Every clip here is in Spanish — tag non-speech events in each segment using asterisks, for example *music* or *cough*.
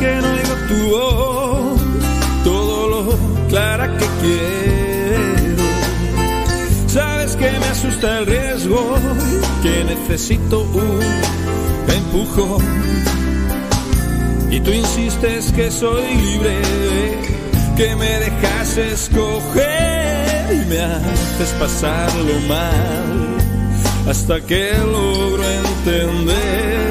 que no oigo tu todo lo clara que quiero. Sabes que me asusta el riesgo, que necesito un empujón. Y tú insistes que soy libre, que me dejas escoger y me haces pasarlo mal hasta que logro entender.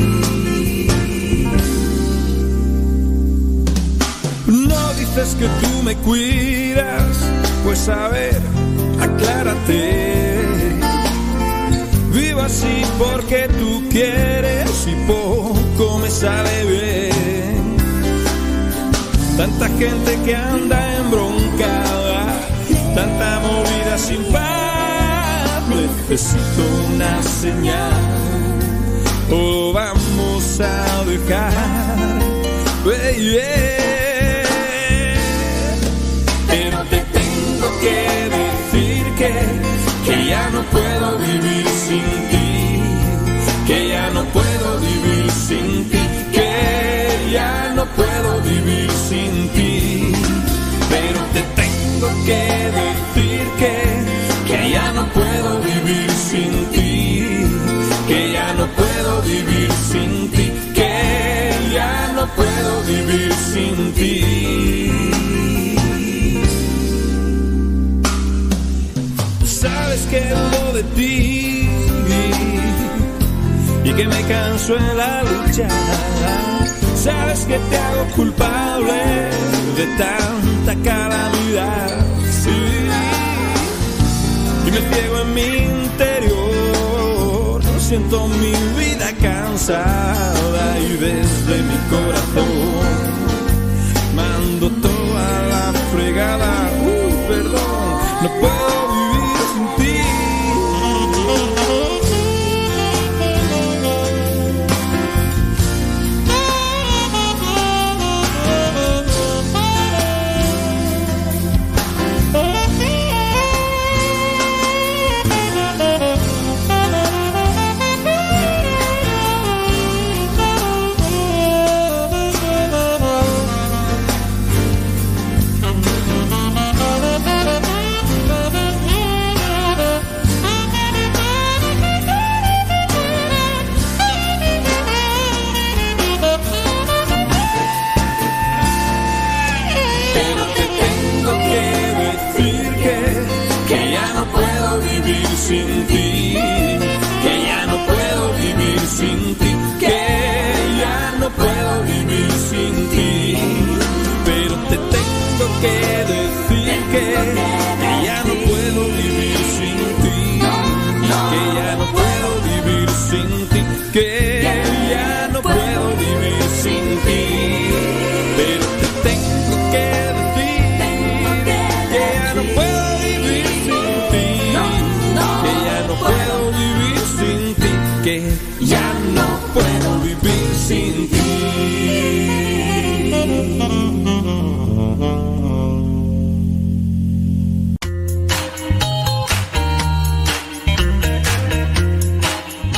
Dices que tú me cuidas, pues a ver, aclárate. Vivo así porque tú quieres y poco me sale bien. Tanta gente que anda embroncada, tanta movida sin paz. Necesito una señal, o vamos a dejar. Pero que, ya no puedo vivir sin ti, que ya no puedo vivir sin ti, que me canso en la lucha. Sabes que te hago culpable de tanta calamidad. Sí. Y me ciego en mi interior. Siento mi vida cansada y desde mi corazón mando toda la fregada. Uy, perdón, no puedo que, ya no puedo vivir sin ti, que ya no puedo vivir sin ti,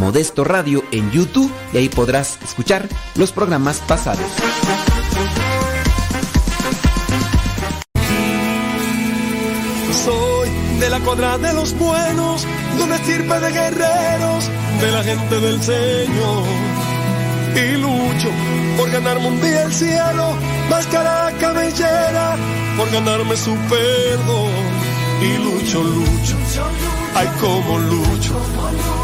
Modesto Radio en YouTube y ahí podrás escuchar los programas pasados. Soy de la cuadra de los buenos, de una estirpe de guerreros, de la gente del Señor. Y lucho por ganarme un día el cielo, máscara cabellera, por ganarme su perdón. Y lucho, lucho, ay como lucho.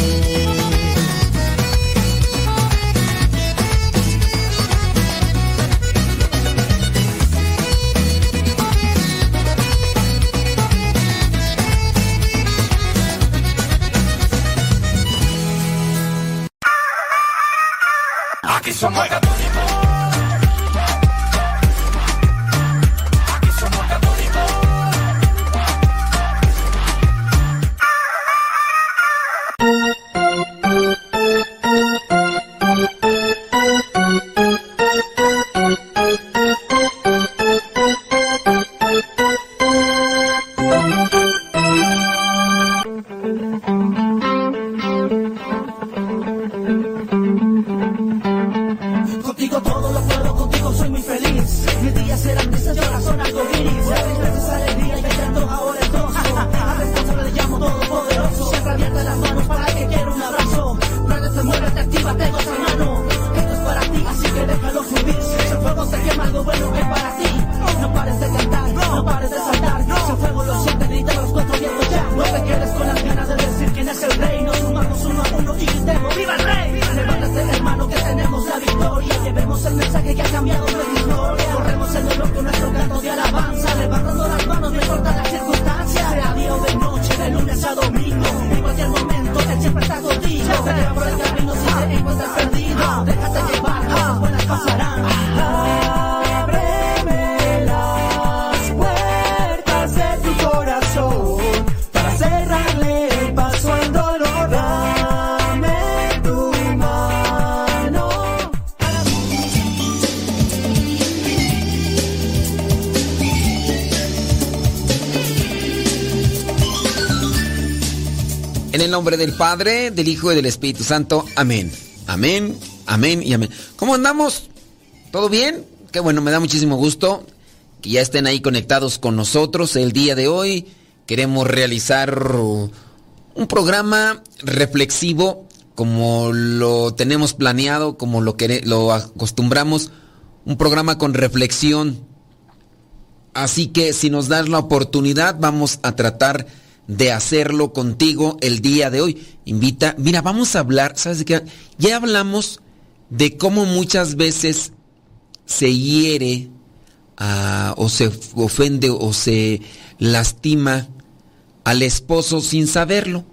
El nombre del Padre, del Hijo y del Espíritu Santo. Amén. Amén, amén y amén. ¿Cómo andamos? ¿Todo bien? Qué bueno, me da muchísimo gusto que ya estén ahí conectados con nosotros el día de hoy. Queremos realizar un programa reflexivo como lo tenemos planeado, como lo, quere- lo acostumbramos, un programa con reflexión. Así que si nos das la oportunidad, vamos a tratar de hacerlo contigo el día de hoy. Invita, mira, vamos a hablar, ¿sabes de qué? Ya hablamos de cómo muchas veces se hiere ah, o se ofende o se lastima al esposo sin saberlo.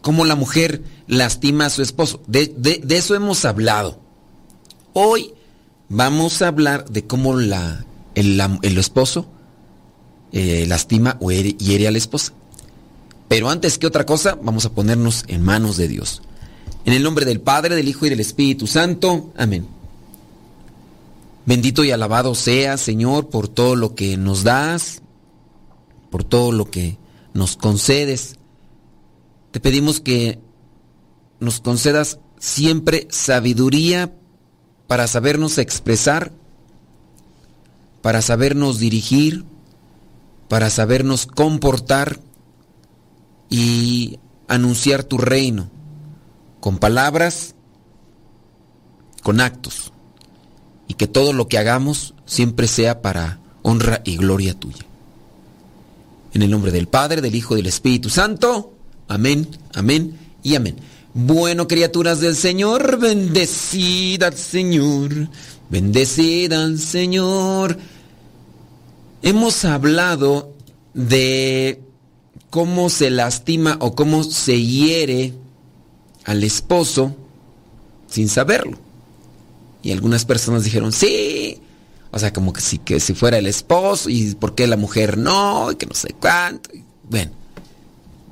Cómo la mujer lastima a su esposo. De, de- eso hemos hablado. Hoy vamos a hablar de cómo la, el, el esposo eh, lastima o hiere, hiere a la esposa. Pero antes que otra cosa, vamos a ponernos en manos de Dios. En el nombre del Padre, del Hijo y del Espíritu Santo. Amén. Bendito y alabado sea, Señor, por todo lo que nos das, por todo lo que nos concedes. Te pedimos que nos concedas siempre sabiduría para sabernos expresar, para sabernos dirigir, para sabernos comportar y anunciar tu reino con palabras, con actos, y que todo lo que hagamos siempre sea para honra y gloria tuya. En el nombre del Padre, del Hijo y del Espíritu Santo. Amén, amén y amén. Bueno, criaturas del Señor, bendecida al Señor, bendecida al Señor. Hemos hablado de cómo se lastima o cómo se hiere al esposo sin saberlo. Y algunas personas dijeron, sí. O sea, como que si, que si fuera el esposo y por qué la mujer no, y que no sé cuánto. Bueno,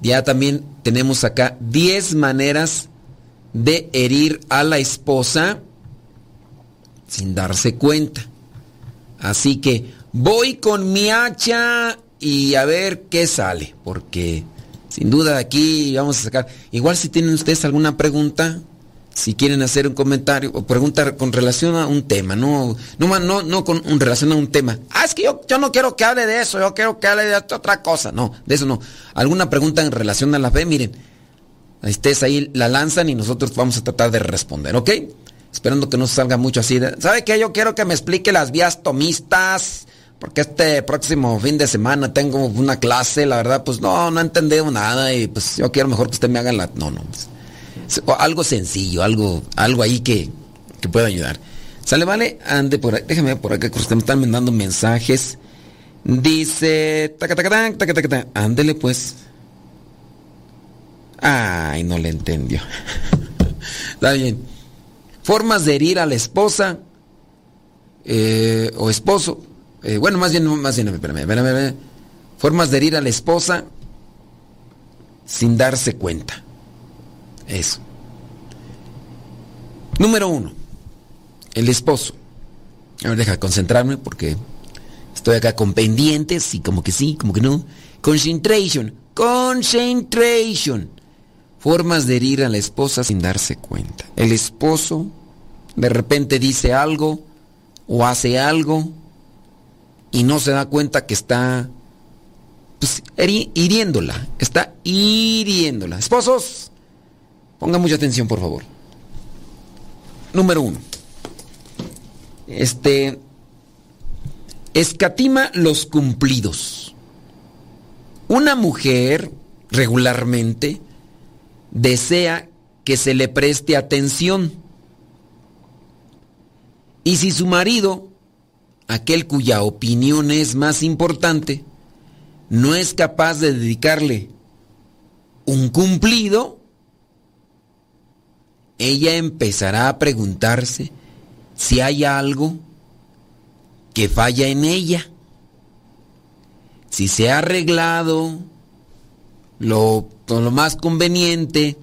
Ya también tenemos acá 10 maneras de herir a la esposa sin darse cuenta. Así que voy con mi hacha y a ver qué sale, porque sin duda aquí vamos a sacar. Igual si tienen ustedes alguna pregunta, si quieren hacer un comentario o preguntar con relación a un tema, no, no, no, no con un, relación a un tema. Ah, es que yo, yo no quiero que hable de eso, yo quiero que hable de otra cosa. No, de eso no. Alguna pregunta en relación a la fe, miren, ustedes ahí la lanzan y nosotros vamos a tratar de responder, ¿ok? Esperando que no salga mucho así. De, ¿Sabe qué? Yo quiero que me explique las vías tomistas. Porque este próximo fin de semana tengo una clase, la verdad, pues no, no he entendido nada y pues yo quiero mejor que usted me haga la... No, no. Pues, algo sencillo, algo, algo ahí que, que pueda ayudar. Sale, vale, ande por ahí, déjeme por acá, que me están mandando mensajes. Dice, ándele pues. Ay, no le entendió. *laughs* Está bien. Formas de herir a la esposa eh, o esposo. Eh, bueno, más bien, más bien, espérame, espérame, espérame. Formas de herir a la esposa sin darse cuenta. Eso. Número uno, el esposo. A ver, deja de concentrarme porque estoy acá con pendientes y como que sí, como que no. Concentration, concentration. Formas de herir a la esposa sin darse cuenta. El esposo de repente dice algo o hace algo y no se da cuenta que está pues, hiriéndola. Está hiriéndola. Esposos, Ponga mucha atención, por favor. Número uno. Este. Escatima los cumplidos. Una mujer regularmente desea que se le preste atención. Y si su marido, aquel cuya opinión es más importante, no es capaz de dedicarle un cumplido, ella empezará a preguntarse si hay algo que falla en ella. Si se ha arreglado lo, lo más conveniente,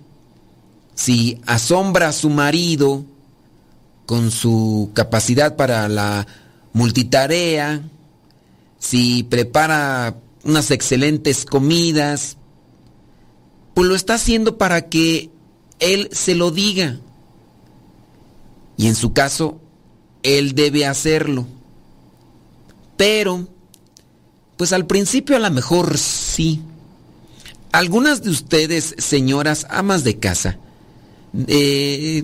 si asombra a su marido con su capacidad para la multitarea, si prepara unas excelentes comidas, pues lo está haciendo para que él se lo diga. Y en su caso, él debe hacerlo. Pero, pues al principio a lo mejor sí. Algunas de ustedes, señoras amas de casa, eh,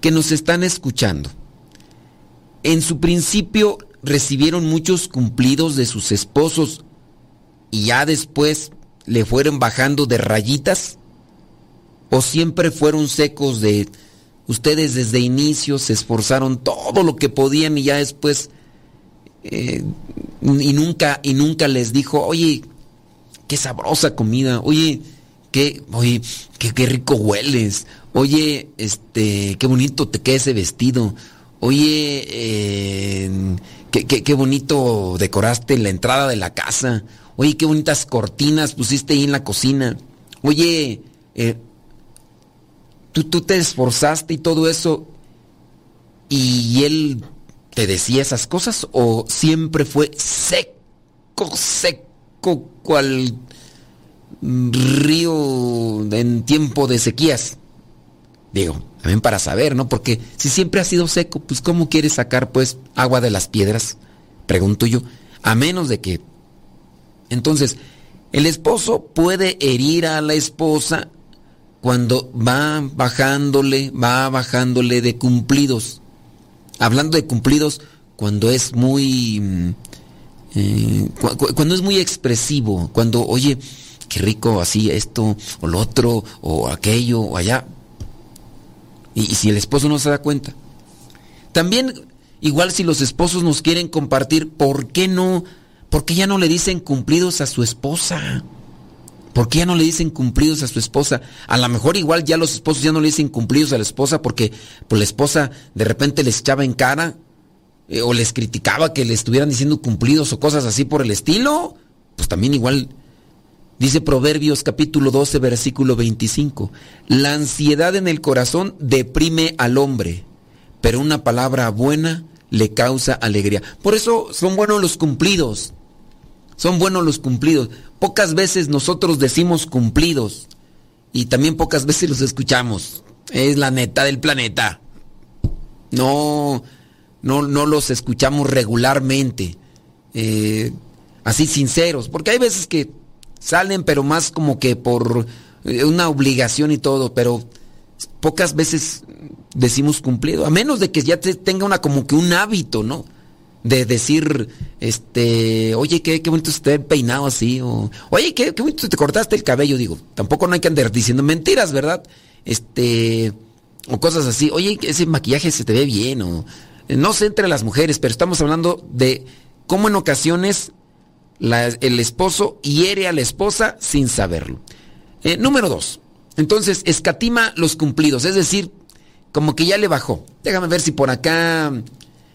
que nos están escuchando, en su principio recibieron muchos cumplidos de sus esposos y ya después le fueron bajando de rayitas o siempre fueron secos de ustedes desde inicio se esforzaron todo lo que podían y ya después eh, y nunca y nunca les dijo oye qué sabrosa comida oye qué oye qué, rico hueles oye este qué bonito te queda ese vestido oye eh, qué, qué, bonito decoraste la entrada de la casa oye qué bonitas cortinas pusiste ahí en la cocina oye eh, tú, te esforzaste y todo eso, y él te decía esas cosas, o siempre fue seco, seco, cual río en tiempo de sequías. Digo, también para saber, ¿no? Porque si siempre ha sido seco, pues ¿cómo quieres sacar pues agua de las piedras? Pregunto yo. A menos de que... Entonces, el esposo puede herir a la esposa cuando va bajándole, va bajándole de cumplidos. Hablando de cumplidos, cuando es muy... Mm, eh, cuando es muy expresivo, cuando, oye, qué rico así esto, o lo otro, o aquello, o allá. Y, si el esposo no se da cuenta. También, igual si los esposos nos quieren compartir, ¿por qué no? ¿Por qué ya no le dicen cumplidos a su esposa? ¿Por qué ya no le dicen cumplidos a su esposa? A lo mejor igual ya los esposos ya no le dicen cumplidos a la esposa porque pues, la esposa de repente les echaba en cara eh, o les criticaba que le estuvieran diciendo cumplidos o cosas así por el estilo. Pues también igual Dice Proverbios capítulo 12, versículo 25. La ansiedad en el corazón deprime al hombre, pero una palabra buena le causa alegría. Por eso son buenos los cumplidos. Son buenos los cumplidos. Pocas veces nosotros decimos cumplidos y también pocas veces los escuchamos. Es la neta del planeta. No, no, no los escuchamos regularmente. Eh, así sinceros. Porque hay veces que salen, pero más como que por eh, una obligación y todo, pero pocas veces decimos cumplido, a menos de que ya tenga una como que un hábito, ¿no? De decir, este, oye, qué, qué bonito esté peinado así, o oye, qué, qué bonito te cortaste el cabello, digo, tampoco no hay que andar diciendo mentiras, ¿verdad? Este, o cosas así, oye, ese maquillaje se te ve bien, o no sé entre las mujeres, pero estamos hablando de cómo en ocasiones el esposo hiere a la esposa sin saberlo. Eh, número dos, entonces escatima los cumplidos, es decir, como que ya le bajó. Déjame ver si por acá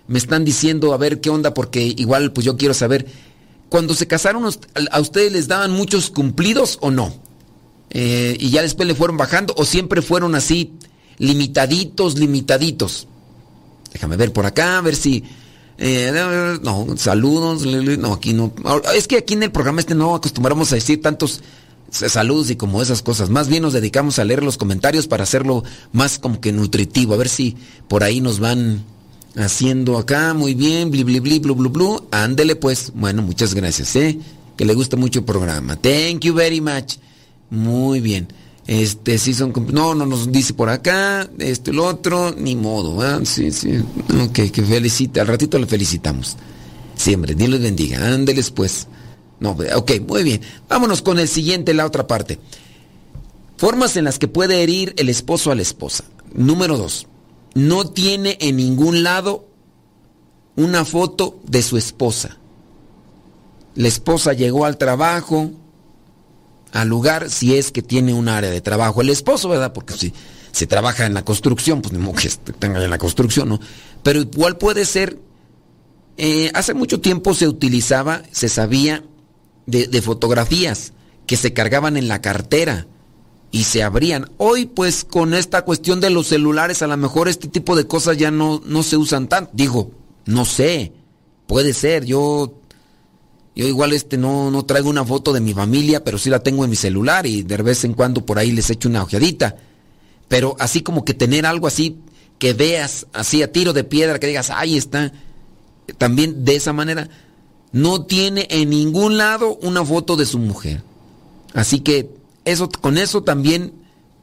me están diciendo a ver qué onda, porque igual pues yo quiero saber, cuando se casaron a ustedes les daban muchos cumplidos o no? Eh, y ya después le fueron bajando o siempre fueron así limitaditos, limitaditos. Déjame ver por acá, a ver si eh, no, saludos. No, aquí no. Es que aquí en el programa este no acostumbramos a decir tantos saludos y como esas cosas. Más bien nos dedicamos a leer los comentarios para hacerlo más como que nutritivo. A ver si por ahí nos van haciendo acá. Muy bien. Bli, bli, bli, blu, blu, blu. Ándele pues. Bueno, muchas gracias, ¿eh? Que le gusta mucho el programa. Thank you very much. Muy bien. Este, sí son... No, no nos dice por acá, esto lo otro, ni modo. Sí, sí. Ok, que felicita, al ratito le felicitamos. Siempre, Dios les bendiga. Ándeles pues. No, ok, muy bien. Vámonos con el siguiente, la otra parte. Formas en las que puede herir el esposo a la esposa. Número dos. No tiene en ningún lado una foto de su esposa. La esposa llegó al trabajo, al lugar si es que tiene un área de trabajo. El esposo, ¿verdad? Porque si se trabaja en la construcción, pues ni que tenga en la construcción, ¿no? Pero igual puede ser, eh, hace mucho tiempo se utilizaba, se sabía de, de, fotografías que se cargaban en la cartera y se abrían. Hoy pues con esta cuestión de los celulares a lo mejor este tipo de cosas ya no, no se usan tanto. Digo, no sé, puede ser, yo yo igual este no, no traigo una foto de mi familia, pero sí la tengo en mi celular y de vez en cuando por ahí les echo una ojeadita. Pero así como que tener algo así que veas así a tiro de piedra, que digas, ahí está. También de esa manera, no tiene en ningún lado una foto de su mujer. Así que eso, con eso también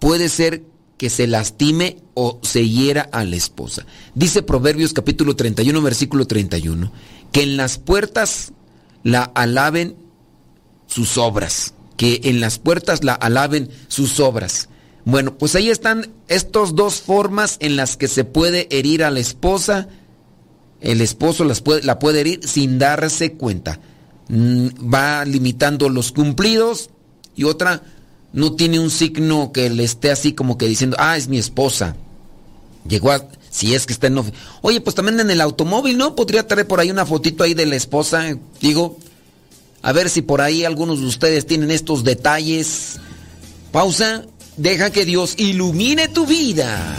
puede ser que se lastime o se hiera a la esposa. Dice Proverbios capítulo 31, versículo 31, que en las puertas la alaben sus obras, que en las puertas la alaben sus obras. Bueno, pues ahí están estas dos formas en las que se puede herir a la esposa. El esposo las puede, la puede herir sin darse cuenta. Mm, va limitando los cumplidos y otra no tiene un signo que le esté así como que diciendo, ah, es mi esposa. Llegó a, si es que está en... Oye, pues también en el automóvil, ¿no? Podría traer por ahí una fotito ahí de la esposa. Digo, a ver si por ahí algunos de ustedes tienen estos detalles. Pausa. Deja que Dios ilumine tu vida.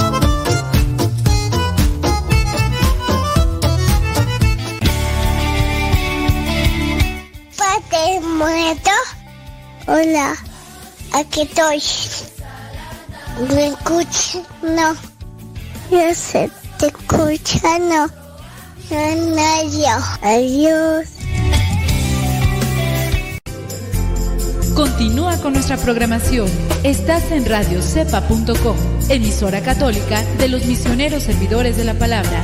Muerto? Hola, aquí estoy. ¿Me escuchas? No. Yo sé, te escucha, no. No, Adiós. Continúa con nuestra programación. Estás en radiocepa.com. emisora católica de los misioneros servidores de la palabra.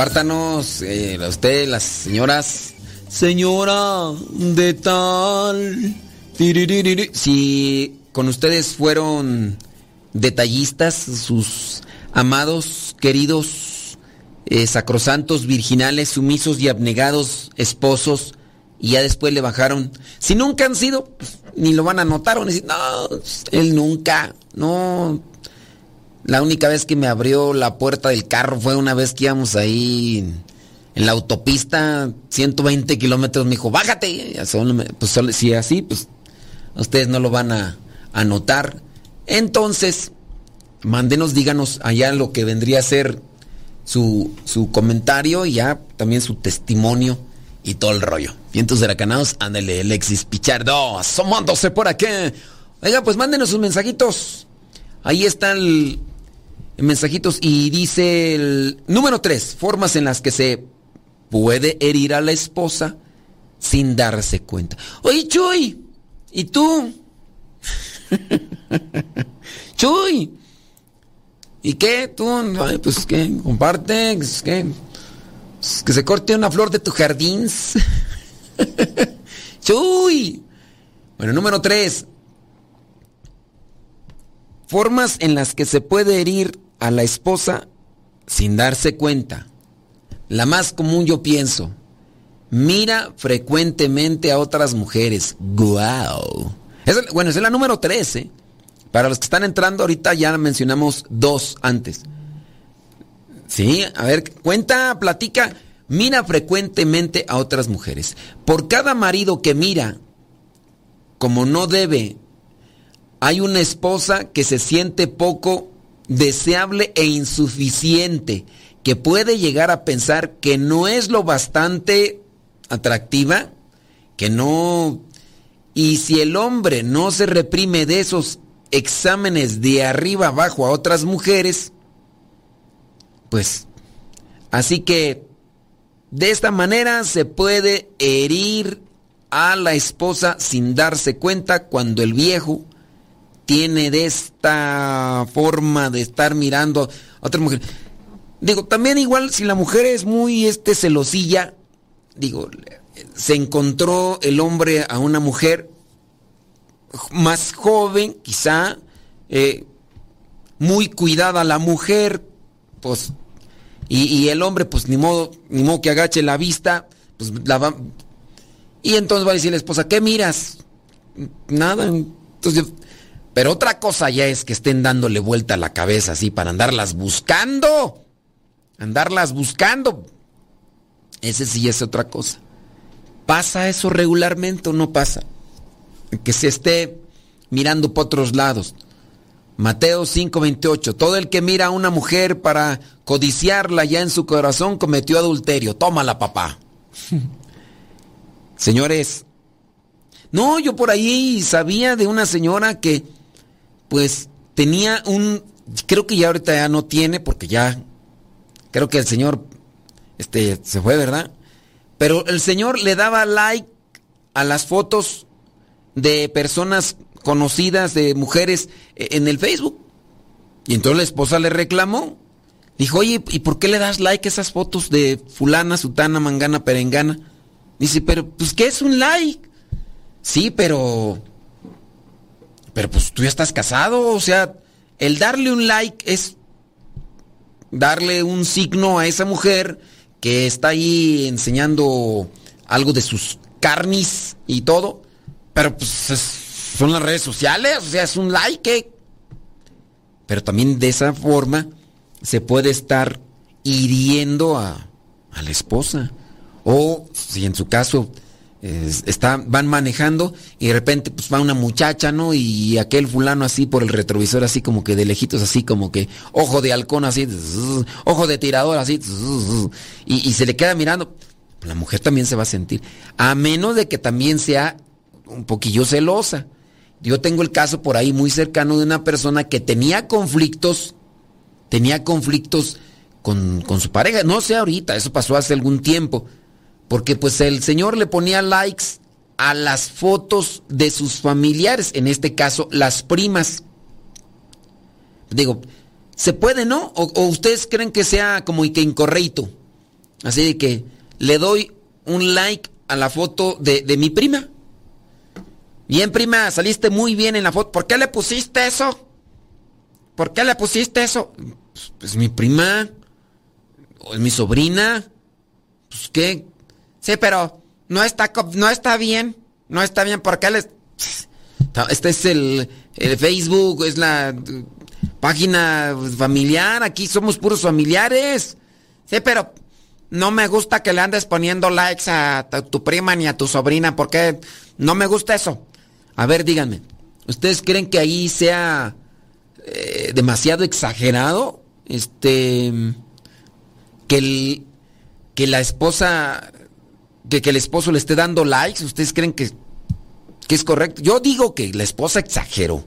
Compártanos, eh, a usted, las señoras. Señora de tal. Si con ustedes fueron detallistas, sus amados, queridos, eh, sacrosantos, virginales, sumisos y abnegados esposos, y ya después le bajaron. Si nunca han sido, pues, ni lo van a notar, van a decir, no, él nunca, no, la única vez que me abrió la puerta del carro fue una vez que íbamos ahí en la autopista, 120 kilómetros. Me dijo, bájate. Pues si así, pues ustedes no lo van a, a notar. Entonces, mándenos, díganos allá lo que vendría a ser su, su comentario y ya también su testimonio y todo el rollo. Vientos huracanados, ándale, Alexis Pichardo, asomándose por aquí. Oiga, pues mándenos sus mensajitos. Ahí están el, mensajitos y dice el número 3, formas en las que se puede herir a la esposa sin darse cuenta. Oye, Chuy, ¿y tú? *laughs* Chuy, ¿y qué? ¿Tú? Ay, pues qué, comparte, pues. Pues, que se corte una flor de tu jardín. *laughs* Chuy. Bueno, número 3. Formas en las que se puede herir a la esposa sin darse cuenta. La más común yo pienso. Mira frecuentemente a otras mujeres. ¡Guau! Esa- bueno, es la número 13. Para los que están entrando ahorita ya mencionamos dos antes. Sí, a ver, cuenta, platica. Mira frecuentemente a otras mujeres. Por cada marido que mira como no debe, hay una esposa que se siente poco deseable e insuficiente, que puede llegar a pensar que no es lo bastante atractiva, que no... Y si el hombre no se reprime de esos exámenes de arriba abajo a otras mujeres, pues así que de esta manera se puede herir a la esposa sin darse cuenta cuando el viejo tiene de esta forma de estar mirando a otra mujer. Digo, también igual si la mujer es muy este celosilla, digo, se encontró el hombre a una mujer más joven, quizá, eh, muy cuidada la mujer, pues, y, el hombre, pues ni modo, ni modo que agache la vista, pues la va. Y entonces va a decir la esposa, ¿qué miras? Nada. Entonces, pero otra cosa ya es que estén dándole vuelta a la cabeza así para andarlas buscando. Andarlas buscando. Ese sí es otra cosa. ¿Pasa eso regularmente o no pasa? Que se esté mirando por otros lados. Mateo 5:28. Todo el que mira a una mujer para codiciarla ya en su corazón cometió adulterio. Tómala, papá. *laughs* Señores, no, yo por ahí sabía de una señora que pues tenía un creo que ya ahorita ya no tiene porque ya creo que el señor este se fue, ¿verdad? Pero el señor le daba like a las fotos de personas conocidas, de mujeres eh, en el Facebook. Y entonces la esposa le reclamó. Dijo, oye, ¿y por qué le das like a esas fotos de fulana, sutana, mangana, perengana? Dice, pero, pues, ¿qué es un like? Sí, pero... Pero pues tú ya estás casado, o sea, el darle un like es darle un signo a esa mujer que está ahí enseñando algo de sus carnis y todo, pero pues es- son las redes sociales, o sea, es un like. Pero también de esa forma se puede estar hiriendo a la esposa. O si en su caso es- está, van manejando y de repente pues va una muchacha, ¿no? Y aquel fulano así por el retrovisor, así como que de lejitos, así como que ojo de halcón, así, ojo de tirador, así, y, y se le queda mirando. La mujer también se va a sentir. A menos de que también sea un poquillo celosa. Yo tengo el caso por ahí muy cercano de una persona que tenía conflictos, tenía conflictos con, con su pareja. No sé ahorita, eso pasó hace algún tiempo. Porque pues el señor le ponía likes a las fotos de sus familiares, en este caso las primas. Digo, ¿se puede, no? ¿O, ustedes creen que sea como y que incorrecto? Así de que le doy un like a la foto de, de mi prima. Bien, prima, saliste muy bien en la foto. ¿Por qué le pusiste eso? ¿Por qué le pusiste eso? Pues, pues, mi prima. O es mi sobrina. Pues qué. Sí, pero no está, no está bien. No está bien. ¿Por qué les.? Este es el, Facebook, es la página familiar. Aquí somos puros familiares. Sí, pero no me gusta que le andes poniendo likes a tu- tu prima ni a tu sobrina. porque No me gusta eso. A ver, díganme. ¿Ustedes creen que ahí sea eh, demasiado exagerado? Este. Que el. Que la esposa. Que, que el esposo le esté dando likes. ¿Ustedes creen que, que es correcto? Yo digo que la esposa exageró.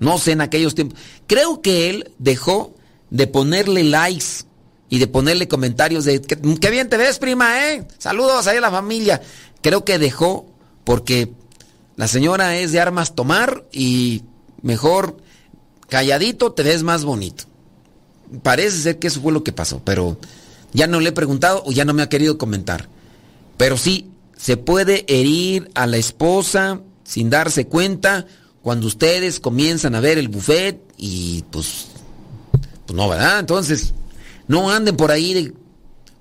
No sé en aquellos tiempos. Creo que él dejó de ponerle likes y de ponerle comentarios de que, qué bien te ves, prima, ¿eh? Saludos ahí a la familia. Creo que dejó porque la señora es de armas tomar y mejor calladito te ves más bonito. Parece ser que eso fue lo que pasó, pero ya no le he preguntado o ya no me ha querido comentar. Pero sí, se puede herir a la esposa sin darse cuenta cuando ustedes comienzan a ver el buffet y pues, pues no, ¿verdad? Entonces, no anden por ahí de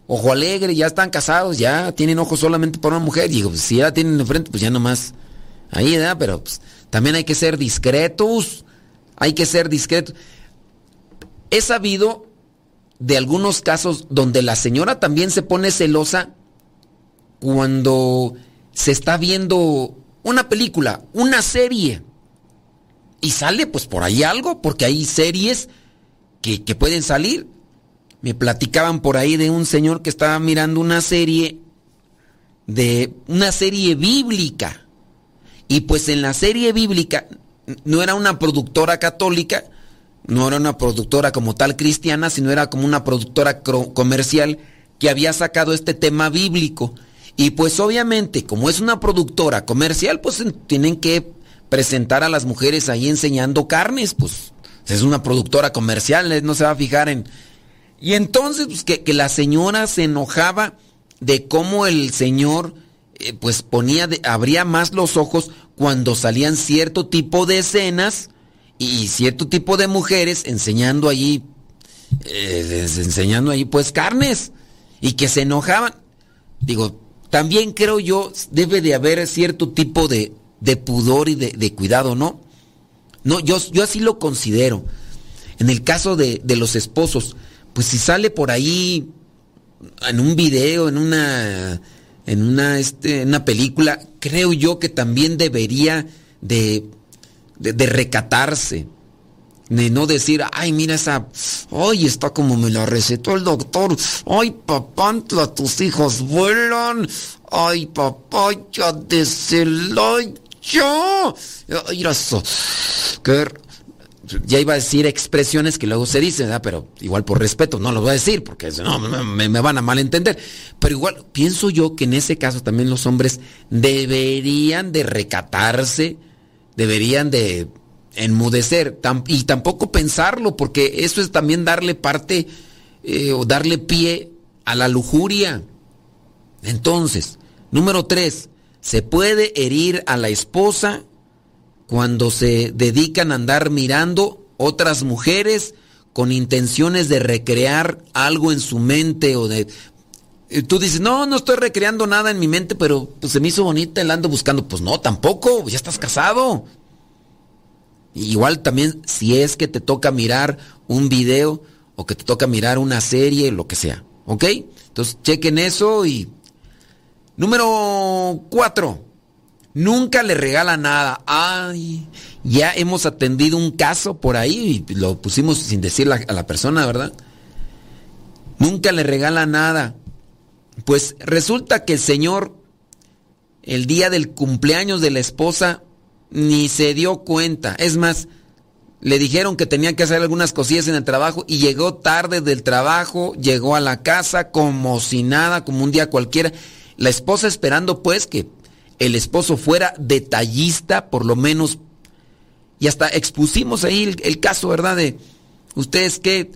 ojo alegre, ya están casados, ya tienen ojos solamente por una mujer. Digo, pues, si ya tienen enfrente, pues ya nomás ahí, ¿verdad? Pero pues, también hay que ser discretos, hay que ser discretos. He sabido de algunos casos donde la señora también se pone celosa cuando se está viendo una película, una serie, y sale pues por ahí algo, porque hay series que, que pueden salir. Me platicaban por ahí de un señor que estaba mirando una serie, de una serie bíblica. Y pues en la serie bíblica no era una productora católica, no era una productora como tal cristiana, sino era como una productora comercial que había sacado este tema bíblico. Y pues obviamente, como es una productora comercial, pues en- tienen que presentar a las mujeres ahí enseñando carnes, pues es una productora comercial, eh, no se va a fijar en... Y entonces, pues que, que la señora se enojaba de cómo el señor, eh, pues ponía, abría más los ojos cuando salían cierto tipo de escenas y cierto tipo de mujeres enseñando allí, eh, enseñando ahí pues carnes y que se enojaban. Digo, también creo yo debe de haber cierto tipo de, de pudor y de, de cuidado, ¿no? No, yo, yo así lo considero. En el caso de, de los esposos, pues si sale por ahí en un video, en una, en una, este, una película, creo yo que también debería de, de, de recatarse. De no decir, ay, mira esa, ay, está como me la recetó el doctor, ay, papantla, tus hijos vuelan, ay, papá, ya yo, ay, mira eso, ya iba a decir expresiones que luego se dicen, pero igual por respeto no lo voy a decir porque no me, me van a malentender. Pero igual pienso yo que en ese caso también los hombres deberían de recatarse, deberían de enmudecer y tampoco pensarlo porque eso es también darle parte eh, o darle pie a la lujuria. Entonces, número tres, se puede herir a la esposa cuando se dedican a andar mirando otras mujeres con intenciones de recrear algo en su mente o de... y Tú dices, no, no estoy recreando nada en mi mente, pero pues, se me hizo bonita, la ando buscando. Pues no, tampoco, ya estás casado. Igual también si es que te toca mirar un video o que te toca mirar una serie, lo que sea. ¿Ok? Entonces chequen eso y... Número 4. Nunca le regala nada. Ay, ya hemos atendido un caso por ahí y lo pusimos sin decirle a la persona, ¿verdad? Nunca le regala nada. Pues resulta que el señor, el día del cumpleaños de la esposa, ni se dio cuenta. Es más, le dijeron que tenía que hacer algunas cosillas en el trabajo y llegó tarde del trabajo, llegó a la casa como si nada, como un día cualquiera. La esposa esperando pues que el esposo fuera detallista, por lo menos. Y hasta expusimos ahí el, caso, ¿verdad? De ustedes qué,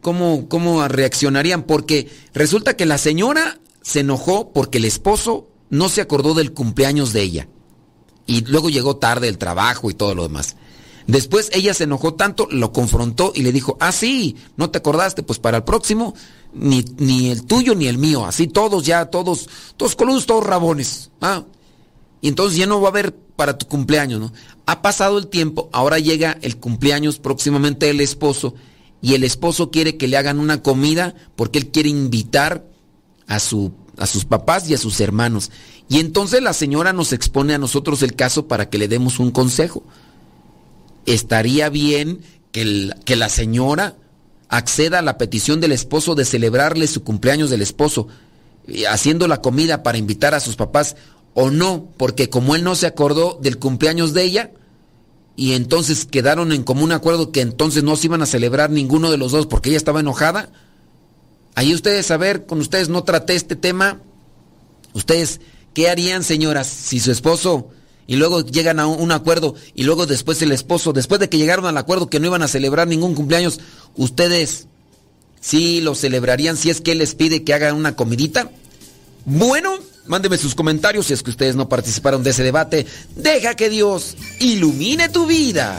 cómo, cómo reaccionarían, porque resulta que la señora se enojó porque el esposo no se acordó del cumpleaños de ella. Y luego llegó tarde el trabajo y todo lo demás. Después ella se enojó tanto, lo confrontó y le dijo, ah, sí, no te acordaste, pues para el próximo, ni, ni el tuyo ni el mío, así todos ya, todos, todos coludos, todos rabones. Ah, y entonces ya no va a haber para tu cumpleaños, ¿no? Ha pasado el tiempo, ahora llega el cumpleaños próximamente del esposo y el esposo quiere que le hagan una comida porque él quiere invitar a, su, a sus papás y a sus hermanos. Y entonces la señora nos expone a nosotros el caso para que le demos un consejo estaría bien que, la señora acceda a la petición del esposo de celebrarle su cumpleaños del esposo, haciendo la comida para invitar a sus papás, o no, porque como él no se acordó del cumpleaños de ella, y entonces quedaron en común acuerdo que entonces no se iban a celebrar ninguno de los dos porque ella estaba enojada. Ahí ustedes a ver, con ustedes no traté este tema. Ustedes, ¿qué harían, señoras, si su esposo y luego llegan a un acuerdo y luego después el esposo, después de que llegaron al acuerdo que no iban a celebrar ningún cumpleaños, ustedes sí lo celebrarían si es que él les pide que hagan una comidita. Bueno, mándeme sus comentarios si es que ustedes no participaron de ese debate. Deja que Dios ilumine tu vida.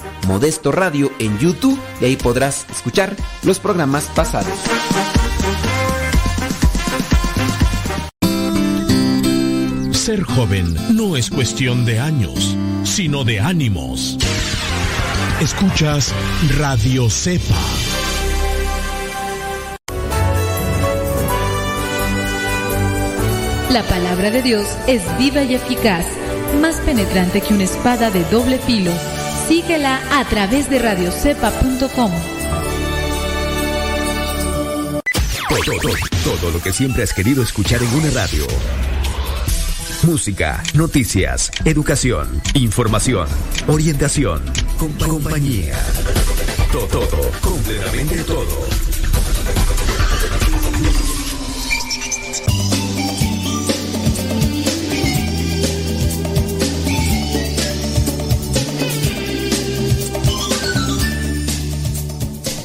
Modesto Radio en YouTube y ahí podrás escuchar los programas pasados. Ser joven no es cuestión de años, sino de ánimos. Escuchas Radio Cepa. La palabra de Dios es viva y eficaz, más penetrante que una espada de doble filo. Síguela a través de radiocepa.com. Todo, todo, todo lo que siempre has querido escuchar en una radio. Música, noticias, educación, información, orientación, compañía. Todo, todo, completamente todo.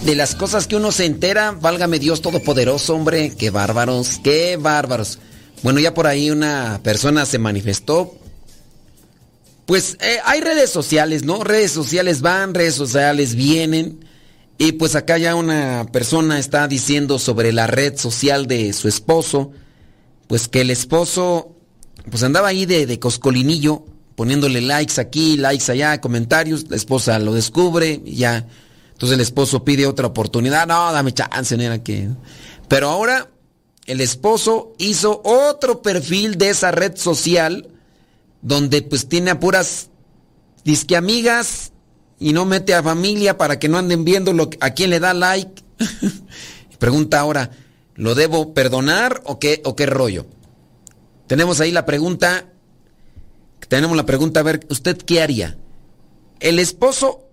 De las cosas que uno se entera, válgame Dios Todopoderoso, hombre, qué bárbaros, qué bárbaros. Bueno, ya por ahí una persona se manifestó. Pues eh, hay redes sociales, ¿no? Redes sociales van, redes sociales vienen. Y pues acá ya una persona está diciendo sobre la red social de su esposo. Pues que el esposo, pues andaba ahí de, de coscolinillo, poniéndole likes aquí, likes allá, comentarios. La esposa lo descubre ya. Entonces el esposo pide otra oportunidad. No, dame chance, nena, que. Pero ahora el esposo hizo otro perfil de esa red social donde pues tiene a puras disque amigas y no mete a familia para que no anden viendo lo, a quién le da like. *laughs* Pregunta ahora, ¿lo debo perdonar o qué, o qué rollo? Tenemos ahí la pregunta, tenemos la pregunta, a ver, ¿usted qué haría? El esposo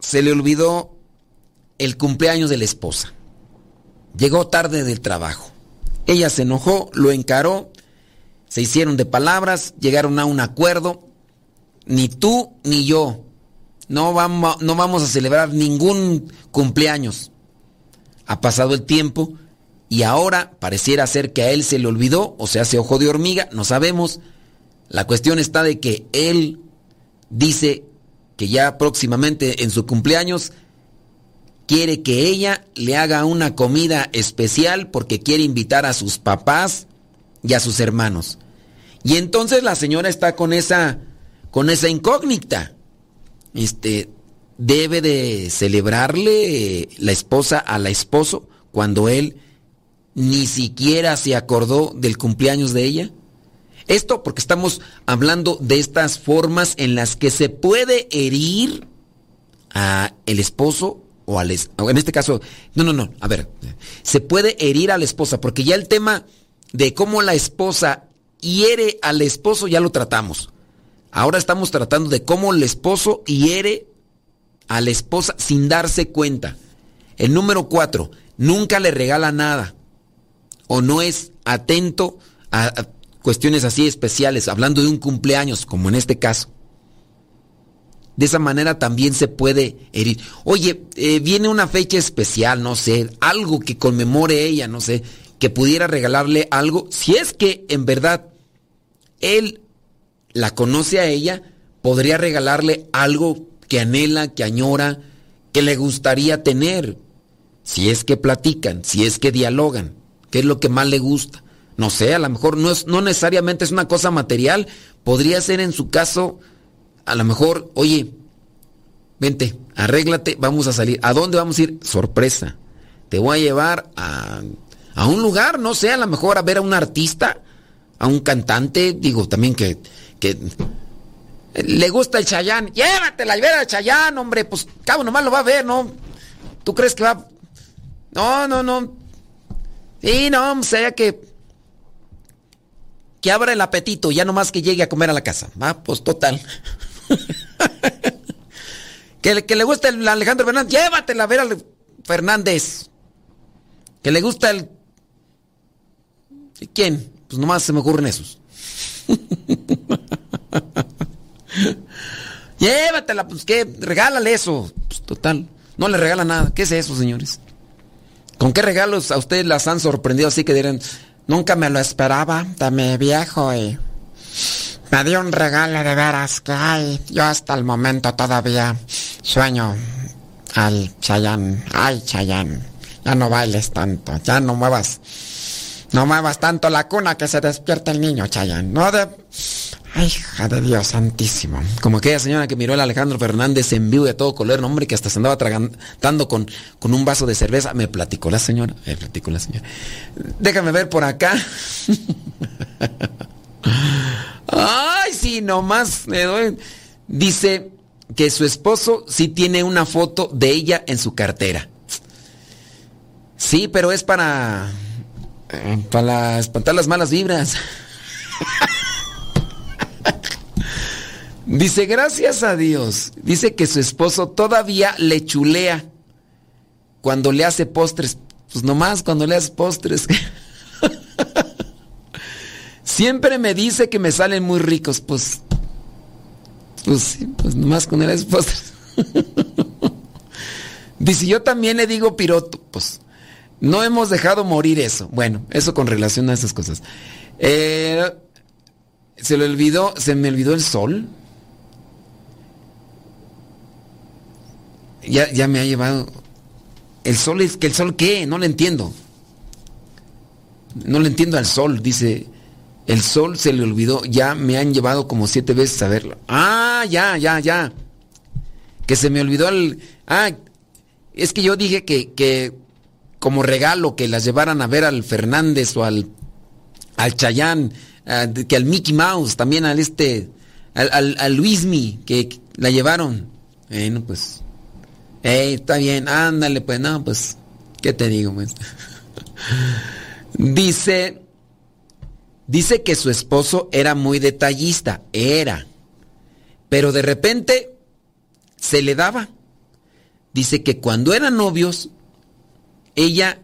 se le olvidó el cumpleaños de la esposa. Llegó tarde del trabajo. Ella se enojó, lo encaró, se hicieron de palabras, llegaron a un acuerdo. Ni tú ni yo no vamos, no vamos a celebrar ningún cumpleaños. Ha pasado el tiempo y ahora pareciera ser que a él se le olvidó o se hace ojo de hormiga, no sabemos. La cuestión está de que él dice que ya próximamente en su cumpleaños quiere que ella le haga una comida especial porque quiere invitar a sus papás y a sus hermanos. Y entonces la señora está con esa con esa incógnita. Este debe de celebrarle la esposa a la esposo cuando él ni siquiera se acordó del cumpleaños de ella. Esto porque estamos hablando de estas formas en las que se puede herir a el esposo o al en este caso, no, no, no, a ver, se puede herir a la esposa, porque ya el tema de cómo la esposa hiere al esposo ya lo tratamos. Ahora estamos tratando de cómo el esposo hiere a la esposa sin darse cuenta. El número cuatro, nunca le regala nada o no es atento a, a cuestiones así especiales, hablando de un cumpleaños, como en este caso. De esa manera también se puede herir. Oye, eh, viene una fecha especial, no sé, algo que conmemore ella, no sé, que pudiera regalarle algo. Si es que en verdad él la conoce a ella, podría regalarle algo que anhela, que añora, que le gustaría tener. Si es que platican, si es que dialogan, qué es lo que más le gusta. No sé, a lo mejor no, es, no necesariamente es una cosa material, podría ser en su caso a lo mejor, oye, vente, arréglate, vamos a salir. ¿A dónde vamos a ir? Sorpresa. Te voy a llevar a, a un lugar, no sé, a lo mejor a ver a un artista, a un cantante, digo también que, que le gusta el Chayán. Llévatela y ver al Chayán, hombre, pues cabo nomás lo va a ver, ¿no? ¿Tú crees que va? No, no, no. Sí, no, o sea que que abra el apetito, ya nomás que llegue a comer a la casa. Va, pues total. *laughs* que, que, le gusta el Alejandro Fernández, llévatela a ver al Fernández. Que le gusta el... ¿Quién? Pues nomás se me ocurren esos. *laughs* llévatela, pues que regálale eso. Pues total, no le regala nada. ¿Qué es eso, señores? ¿Con qué regalos a ustedes las han sorprendido así que dirán, nunca me lo esperaba, dame viejo y... Me dio un regalo de veras que hay. Yo hasta el momento todavía sueño al Chayán. Ay, Chayán. Ya no bailes tanto. Ya no muevas. No muevas tanto la cuna que se despierta el niño, Chayán. No de. Ay, hija de Dios santísimo. Como aquella señora que miró al Alejandro Fernández en vivo de todo color, hombre, que hasta se andaba tragando con, con un vaso de cerveza. Me platicó la señora. Me platicó la señora. Déjame ver por acá. *laughs* Ay, sí, nomás me doy. Dice que su esposo sí tiene una foto de ella en su cartera. Sí, pero es para. eh, para espantar las malas vibras. *laughs* Dice, gracias a Dios. Dice que su esposo todavía le chulea cuando le hace postres. Pues nomás cuando le hace postres. *laughs* Siempre me dice que me salen muy ricos, pues. Pues sí, pues nomás con el esposo. Dice, yo también le digo piroto, pues. No hemos dejado morir eso. Bueno, eso con relación a esas cosas. Eh, se le olvidó, se me olvidó el sol. Ya, ya me ha llevado. El sol es que el sol qué, no le entiendo. No le entiendo al sol, dice. El sol se le olvidó, ya me han llevado como siete veces a verlo. Ah, ya, ya, ya. Que se me olvidó el... Ah, es que yo dije que, que como regalo que las llevaran a ver al Fernández o al, al Chayán, que al Mickey Mouse, también al este, al, Luismi, que la llevaron. Bueno, pues, hey, está bien, ándale, pues, no, pues, ¿qué te digo, pues? *laughs* Dice, dice que su esposo era muy detallista, era, pero de repente se le daba. Dice que cuando eran novios, ella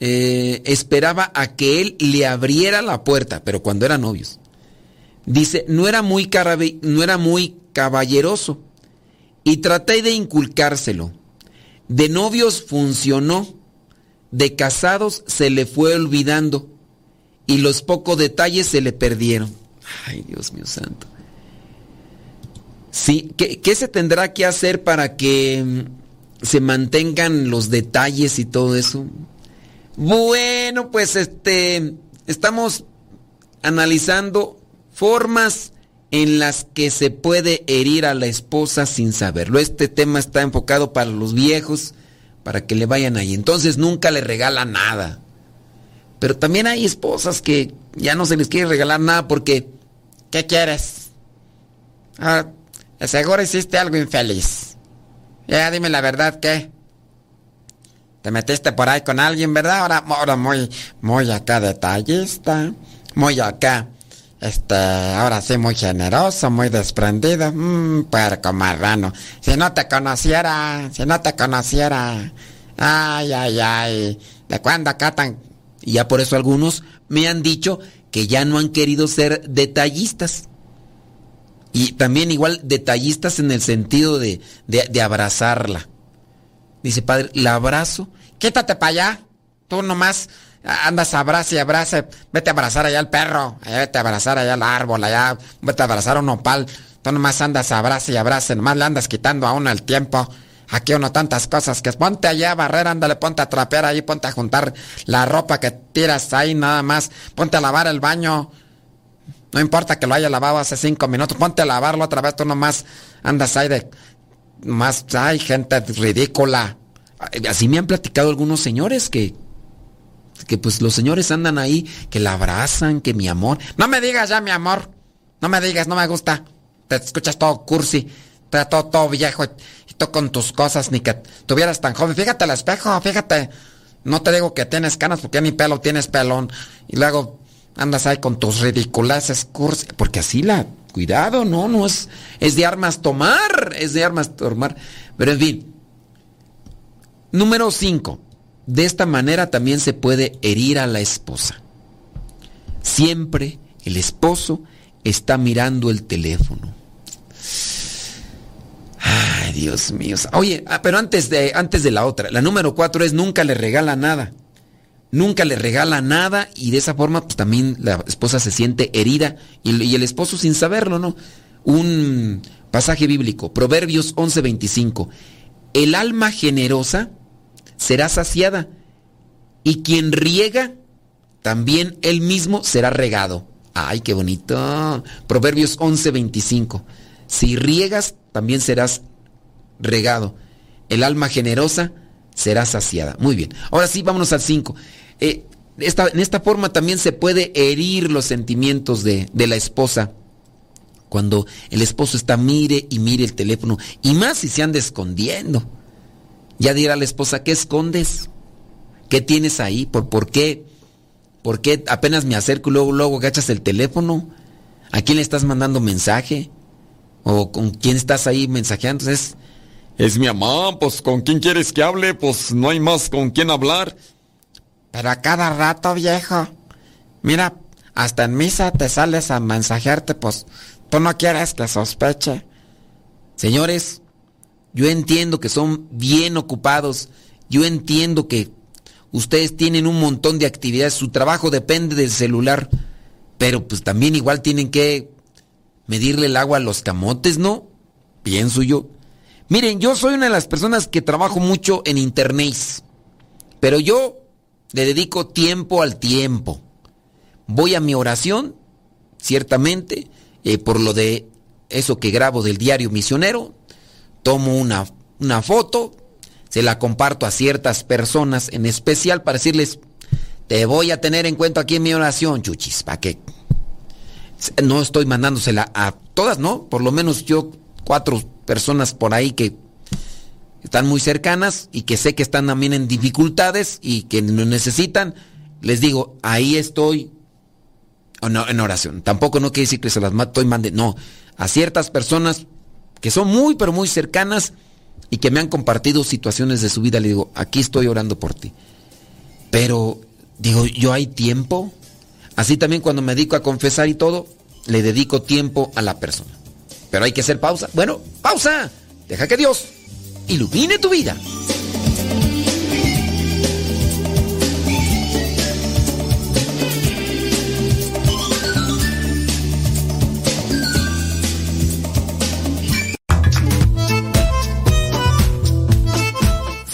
eh, esperaba a que él le abriera la puerta, pero cuando eran novios. Dice, no era muy, no era muy caballeroso y traté de inculcárselo. De novios funcionó, de casados se le fue olvidando y los pocos detalles se le perdieron. Ay, Dios mío santo. Sí, ¿qué, se tendrá que hacer para que mm, se mantengan los detalles y todo eso? Bueno, pues este, estamos analizando formas en las que se puede herir a la esposa sin saberlo. Este tema está enfocado para los viejos, para que le vayan ahí. Entonces nunca le regala nada. Pero también hay esposas que ya no se les quiere regalar nada porque, ¿qué quieres? Ah, seguro hiciste algo infeliz. Ya dime la verdad, ¿qué? Te metiste por ahí con alguien, ¿verdad? Ahora, ahora muy, muy acá detallista, muy acá este, ahora sí, muy generoso, muy desprendido. Mmm, puerco marrano. Si no te conociera, si no te conociera. Ay, ay, ay. ¿De cuándo acá tan.? Y ya por eso algunos me han dicho que ya no han querido ser detallistas. Y también igual detallistas en el sentido de, de, de abrazarla. Dice, padre, la abrazo. Quítate para allá. Tú nomás andas abraza y abraza, vete a abrazar allá al perro, vete a abrazar allá al árbol, allá, vete a abrazar a un opal, tú nomás andas abraza y abraza, nomás le andas quitando a uno el tiempo. Aquí uno tantas cosas que ponte allá a barrer, ándale, ponte a trapear ahí, ponte a juntar la ropa que tiras ahí nada más, ponte a lavar el baño. No importa que lo haya lavado hace cinco minutos, ponte a lavarlo otra vez, tú nomás andas ahí de... Más, hay gente ridícula. Así me han platicado algunos señores que, que pues los señores andan ahí, que la abrazan, que mi amor. No me digas ya mi amor. No me digas, no me gusta. Te escuchas todo cursi, todo, todo viejo y tú con tus cosas, ni que tuvieras tan joven. Fíjate al espejo, fíjate. No te digo que tienes canas porque ni pelo tienes pelón. Y luego andas ahí con tus ridiculeces cursi. Porque así la. Cuidado, no, no es. Es de armas tomar. Es de armas tomar. Pero en fin. Número 5. De esta manera también se puede herir a la esposa. Siempre el esposo está mirando el teléfono. Ay, Dios mío. Oye, ah, pero antes de, antes de la otra, la número cuatro es nunca le regala nada. Nunca le regala nada y de esa forma pues también la esposa se siente herida y, y el esposo sin saberlo, ¿no? Un pasaje bíblico, Proverbios 11:25. El alma generosa será saciada, y quien riega, también él mismo será regado. Ay, qué bonito. Proverbios 11:25. Si riegas, también serás regado. El alma generosa será saciada. Muy bien. Ahora sí, vámonos al 5. Eh, en esta forma también se puede herir los sentimientos de, de la esposa. Cuando el esposo está mire y mire el teléfono. Y más si se anda escondiendo. Ya dirá la esposa, ¿qué escondes? ¿Qué tienes ahí? ¿Por, por qué? ¿Por qué apenas me acerco y luego, luego agachas el teléfono? ¿A quién le estás mandando mensaje? ¿O con quién estás ahí mensajeando? Es, es mi mamá, pues ¿con quién quieres que hable? Pues no hay más con quién hablar. Pero a cada rato, viejo. Mira, hasta en misa te sales a mensajearte, pues tú no quieres que sospeche. Señores, yo entiendo que son bien ocupados. Yo entiendo que ustedes tienen un montón de actividades. Su trabajo depende del celular. Pero pues también igual tienen que medirle el agua a los camotes, ¿no? Pienso yo. Miren, yo soy una de las personas que trabajo mucho en internet. Pero yo le dedico tiempo al tiempo. Voy a mi oración, ciertamente, eh, por lo de eso que grabo del diario misionero tomo una, una foto, se la comparto a ciertas personas en especial para decirles, te voy a tener en cuenta aquí en mi oración, chuchis, para que no estoy mandándosela a todas, ¿no? Por lo menos yo, cuatro personas por ahí que están muy cercanas y que sé que están también en dificultades y que no necesitan, les digo, ahí estoy en oración. Tampoco no quiere decir que se las estoy mande, no, a ciertas personas que son muy, pero muy cercanas y que me han compartido situaciones de su vida, le digo, aquí estoy orando por ti. Pero, digo, yo hay tiempo. Así también cuando me dedico a confesar y todo, le dedico tiempo a la persona. Pero hay que hacer pausa. Bueno, pausa. Deja que Dios ilumine tu vida.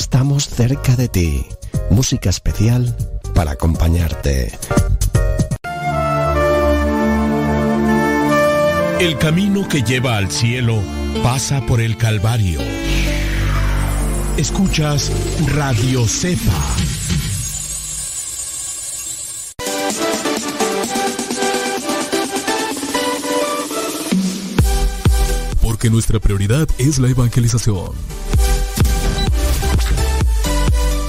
Estamos cerca de ti. Música especial para acompañarte. El camino que lleva al cielo pasa por el Calvario. Escuchas Radio Cepa. Porque nuestra prioridad es la evangelización.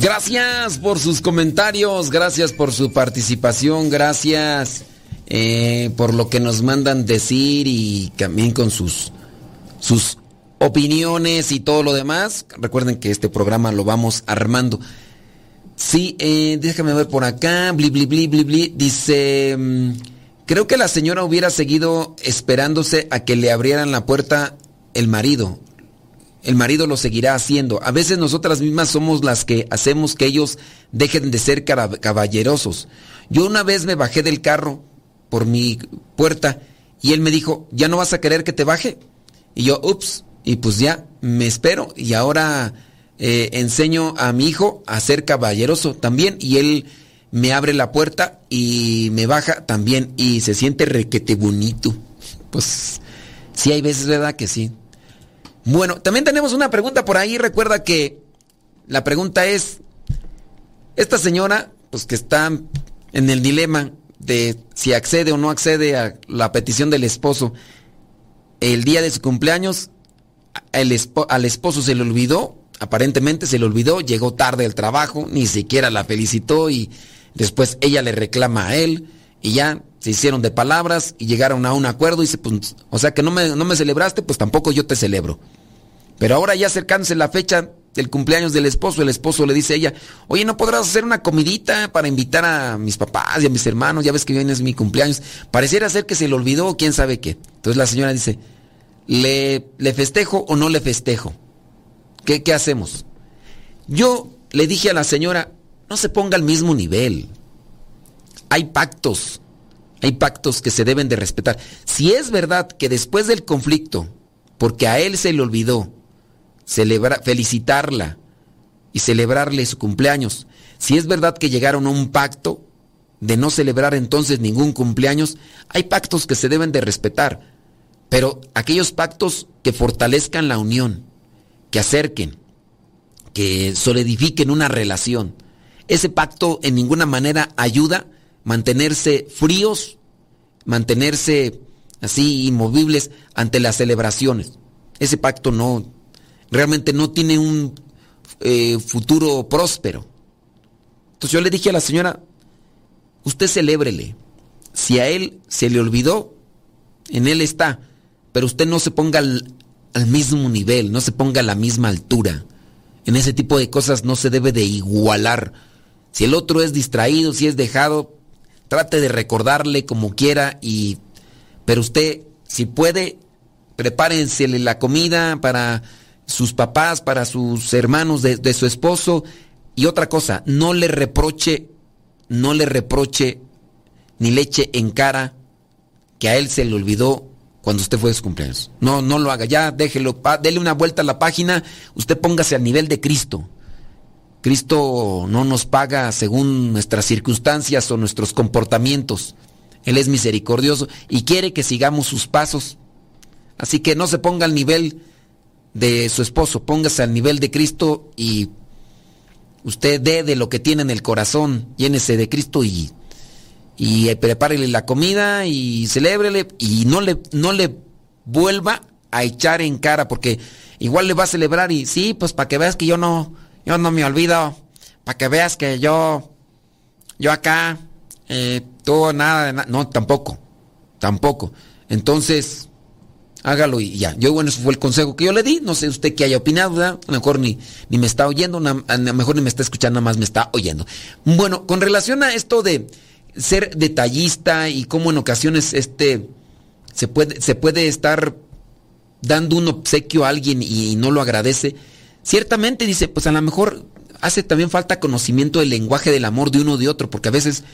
Gracias por sus comentarios, gracias por su participación, gracias eh, por lo que nos mandan decir y también con sus, sus opiniones y todo lo demás. Recuerden que este programa lo vamos armando. Sí, eh, déjame ver por acá. Bli, bli, bli, bli, bli. Dice, mm, creo que la señora hubiera seguido esperándose a que le abrieran la puerta el marido el marido lo seguirá haciendo. A veces nosotras mismas somos las que hacemos que ellos dejen de ser caballerosos. Yo una vez me bajé del carro por mi puerta y él me dijo, ¿ya no vas a querer que te baje? Y yo, ups, y pues ya, me espero y ahora eh, enseño a mi hijo a ser caballeroso también y él me abre la puerta y me baja también y se siente requete bonito. Pues sí hay veces, ¿verdad? Que sí. Bueno, también tenemos una pregunta por ahí. Recuerda que la pregunta es, esta señora, pues que está en el dilema de si accede o no accede a la petición del esposo, el día de su cumpleaños, al esposo se le olvidó, aparentemente se le olvidó, llegó tarde al trabajo, ni siquiera la felicitó y después ella le reclama a él y ya se hicieron de palabras y llegaron a un acuerdo y se, pues, o sea que no me, no me celebraste, pues tampoco yo te celebro. Pero ahora ya acercándose la fecha del cumpleaños del esposo, el esposo le dice a ella, oye, ¿no podrás hacer una comidita para invitar a mis papás y a mis hermanos? Ya ves que viene es mi cumpleaños. Pareciera ser que se le olvidó, quién sabe qué. Entonces la señora dice, ¿le, le festejo o no le festejo? ¿Qué, ¿Qué hacemos? Yo le dije a la señora, no se ponga al mismo nivel. Hay pactos hay pactos que se deben de respetar. Si es verdad que después del conflicto, porque a él se le olvidó celebrar, felicitarla y celebrarle su cumpleaños, si es verdad que llegaron a un pacto de no celebrar entonces ningún cumpleaños, hay pactos que se deben de respetar. Pero aquellos pactos que fortalezcan la unión, que acerquen, que solidifiquen una relación, ese pacto en ninguna manera ayuda mantenerse fríos, mantenerse así inmovibles ante las celebraciones. Ese pacto no, realmente no tiene un eh, futuro próspero. Entonces yo le dije a la señora, usted celébrele. Si a él se le olvidó, en él está. Pero usted no se ponga al, al mismo nivel, no se ponga a la misma altura. En ese tipo de cosas no se debe de igualar. Si el otro es distraído, si es dejado, trate de recordarle como quiera y... Pero usted, si puede, prepárense la comida para sus papás, para sus hermanos de, su esposo. Y otra cosa, no le reproche, no le reproche ni le eche en cara que a él se le olvidó cuando usted fue de su cumpleaños. No, no lo haga, ya déjelo, pa- dele una vuelta a la página, usted póngase al nivel de Cristo. Cristo no nos paga según nuestras circunstancias o nuestros comportamientos. Él es misericordioso y quiere que sigamos sus pasos. Así que no se ponga al nivel de su esposo, póngase al nivel de Cristo y usted dé de lo que tiene en el corazón, llénese de Cristo y, y prepárele la comida y celébrele y no le, no le vuelva a echar en cara porque igual le va a celebrar y sí, pues para que veas que yo no, yo no me olvido, para que veas que yo, yo acá, eh, nada de nada, no, tampoco, tampoco. Entonces, hágalo y ya. Yo, bueno, eso fue el consejo que yo le di. No sé usted qué haya opinado, ¿verdad? A lo mejor ni, ni me está oyendo, a lo mejor ni me está escuchando, nada más me está oyendo. Bueno, con relación a esto de ser detallista y cómo en ocasiones este se puede, se puede estar dando un obsequio a alguien y no lo agradece, ciertamente dice, pues a lo mejor hace también falta conocimiento del lenguaje del amor de uno o de otro, porque a veces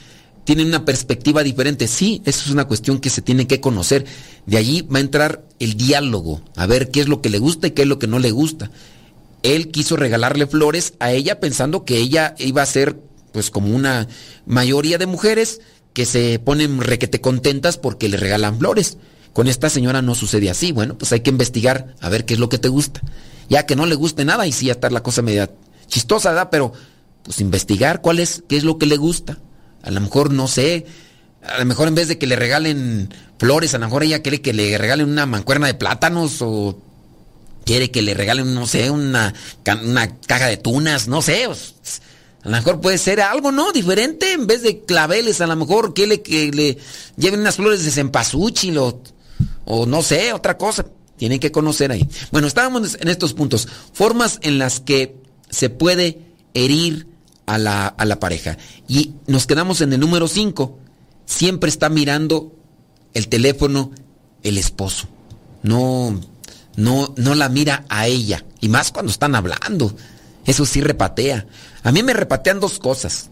tienen una perspectiva diferente. Sí, eso es una cuestión que se tiene que conocer. De allí va a entrar el diálogo, a ver qué es lo que le gusta y qué es lo que no le gusta. Él quiso regalarle flores a ella pensando que ella iba a ser pues como una mayoría de mujeres que se ponen requete contentas porque le regalan flores. Con esta señora no sucede así. Bueno, pues hay que investigar a ver qué es lo que te gusta. Ya que no le guste nada y sí ya está la cosa media chistosa, ¿verdad? Pero pues investigar cuál es, qué es lo que le gusta. A lo mejor no sé, a lo mejor en vez de que le regalen flores, a lo mejor ella quiere que le regalen una mancuerna de plátanos o quiere que le regalen, no sé, una, ca- una caja de tunas, no sé. a lo mejor puede ser algo, ¿no? Diferente, en vez de claveles, a lo mejor quiere que le lleven unas flores de cempasúchil o, o no sé, otra cosa. Tienen que conocer ahí. Bueno, estábamos en estos puntos. Formas en las que se puede herir a la, a la pareja. Y nos quedamos en el número 5. Siempre está mirando el teléfono el esposo. No, no, no la mira a ella. Y más cuando están hablando. Eso sí repatea. A mí me repatean dos cosas.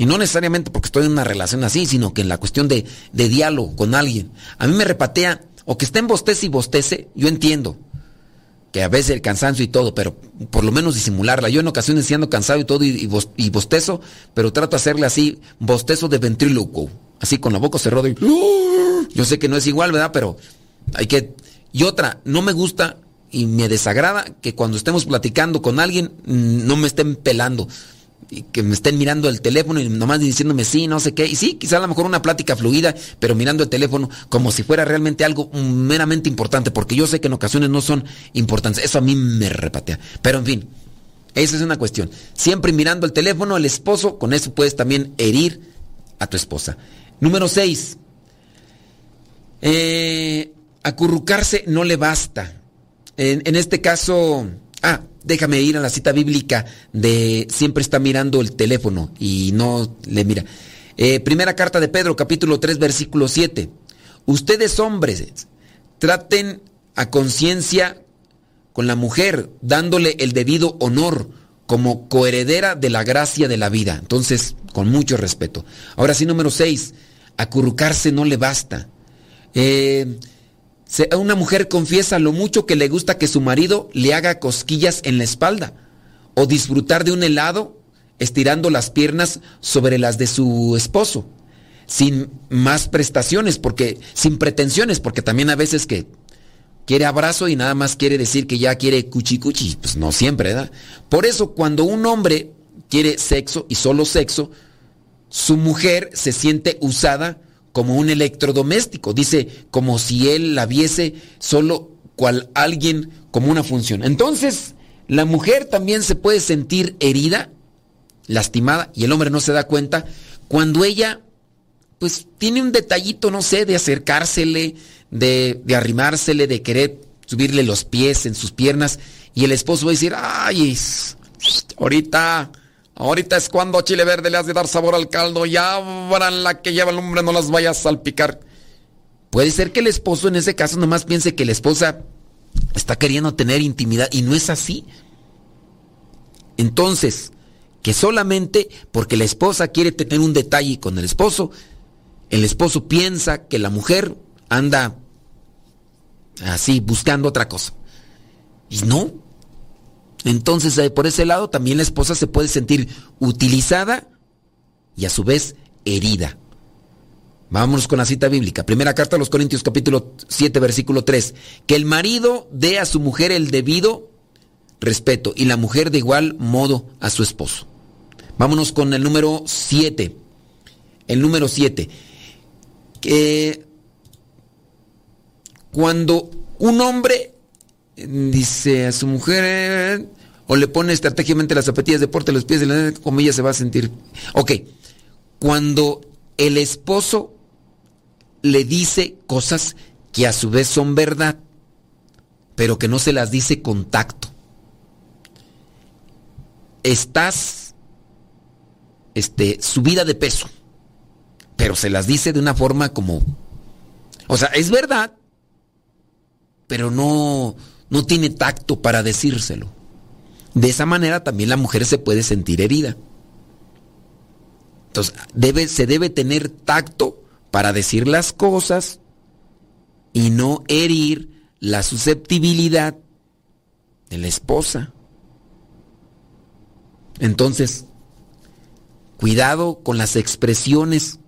Y no necesariamente porque estoy en una relación así, sino que en la cuestión de, de diálogo con alguien. A mí me repatea, o que estén bostece y bostece, yo entiendo. Que a veces el cansancio y todo, pero por lo menos disimularla. Yo en ocasiones sí ando cansado y todo y, y bos- y bostezo, pero trato de hacerle así, bostezo de ventríloco. Así con la boca cerrada y... Yo sé que no es igual, ¿verdad? Pero hay que... Y otra, no me gusta y me desagrada que cuando estemos platicando con alguien mm, no me estén pelando. Y que me estén mirando el teléfono y nomás diciéndome sí, no sé qué. Y sí, quizá a lo mejor una plática fluida, pero mirando el teléfono como si fuera realmente algo meramente importante, porque yo sé que en ocasiones no son importantes. Eso a mí me repatea. Pero en fin, esa es una cuestión. Siempre mirando el teléfono, el esposo, con eso puedes también herir a tu esposa. Número 6. acurrucarse no le basta. En, en este caso, ah, déjame ir a la cita bíblica de siempre está mirando el teléfono y no le mira. Eh, primera carta de Pedro, capítulo 3, versículo 7. Ustedes hombres, traten a conciencia con la mujer, dándole el debido honor como coheredera de la gracia de la vida. Entonces, con mucho respeto. Ahora sí, número 6. Acurrucarse no le basta. Eh, una mujer confiesa lo mucho que le gusta que su marido le haga cosquillas en la espalda o disfrutar de un helado estirando las piernas sobre las de su esposo, sin más prestaciones, porque sin pretensiones, porque también a veces que quiere abrazo y nada más quiere decir que ya quiere cuchi cuchi, pues no siempre, ¿verdad? Por eso cuando un hombre quiere sexo y solo sexo, su mujer se siente usada como un electrodoméstico. Dice, como si él la viese solo cual alguien como una función. Entonces, la mujer también se puede sentir herida, lastimada, y el hombre no se da cuenta cuando ella, pues, tiene un detallito, no sé, de acercársele, de, de arrimársele, de querer subirle los pies en sus piernas, y el esposo va a decir, ay, ahorita, ahorita es cuando chile verde le has de dar sabor al caldo, ya abran la que lleva el hombre, no las vayas a salpicar. Puede ser que el esposo en ese caso nomás piense que la esposa está queriendo tener intimidad y no es así. Entonces, que solamente porque la esposa quiere tener un detalle con el esposo, el esposo piensa que la mujer anda así buscando otra cosa. Y no. Entonces, eh, por ese lado, también la esposa se puede sentir utilizada y a su vez herida. Vámonos con la cita bíblica. Primera carta a los Corintios capítulo 7 versículo 3. Que el marido dé a su mujer el debido respeto y la mujer de igual modo a su esposo. Vámonos con el número 7. El número 7. Que cuando un hombre dice a su mujer o le pone estratégicamente las zapatillas de porte los pies de la como ella se va a sentir. Ok. Cuando el esposo le dice cosas que a su vez son verdad, pero que no se las dice con tacto. Estás este, subida de peso, pero se las dice de una forma como... O sea, es verdad, pero no, no tiene tacto para decírselo. De esa manera también la mujer se puede sentir herida. Entonces, se debe tener tacto para decir las cosas y no herir la susceptibilidad de la esposa. Entonces, cuidado con las expresiones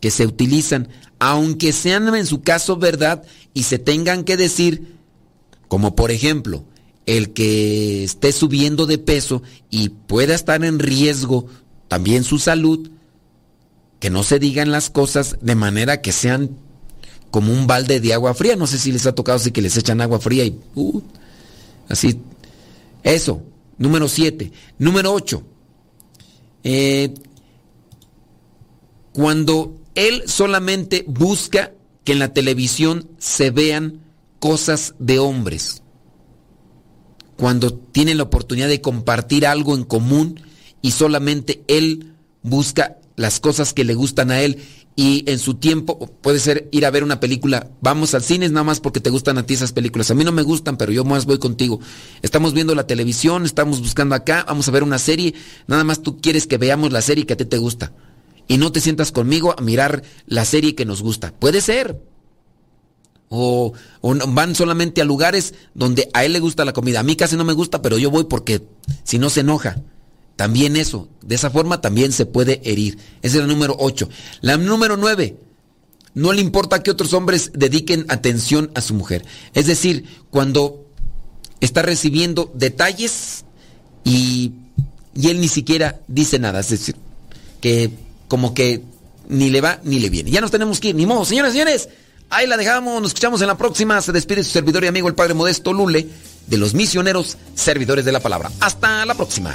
que se utilizan, aunque sean en su caso verdad y se tengan que decir, como por ejemplo, el que esté subiendo de peso y pueda estar en riesgo también su salud, que no se digan las cosas de manera que sean como un balde de agua fría. No sé si les ha tocado así que les echan agua fría y uh, así. Eso, número 7. Número 8. Eh, cuando él solamente busca que en la televisión se vean cosas de hombres. Cuando tiene la oportunidad de compartir algo en común y solamente él busca las cosas que le gustan a él y en su tiempo puede ser ir a ver una película. Vamos al cine nada más porque te gustan a ti esas películas. A mí no me gustan, pero yo más voy contigo. Estamos viendo la televisión, estamos buscando acá, vamos a ver una serie. Nada más tú quieres que veamos la serie que a ti te gusta. Y no te sientas conmigo a mirar la serie que nos gusta. Puede ser. O, van solamente a lugares donde a él le gusta la comida. A mí casi no me gusta, pero yo voy porque si no se enoja. También eso, de esa forma también se puede herir. Esa es la número 8. La número 9, no le importa que otros hombres dediquen atención a su mujer. Es decir, cuando está recibiendo detalles y, y él ni siquiera dice nada. Es decir, que como que ni le va ni le viene. Ya nos tenemos que ir, ni modo. Señores, señores, ahí la dejamos. Nos escuchamos en la próxima. Se despide su servidor y amigo, el Padre Modesto Lule, de los misioneros servidores de la palabra. Hasta la próxima.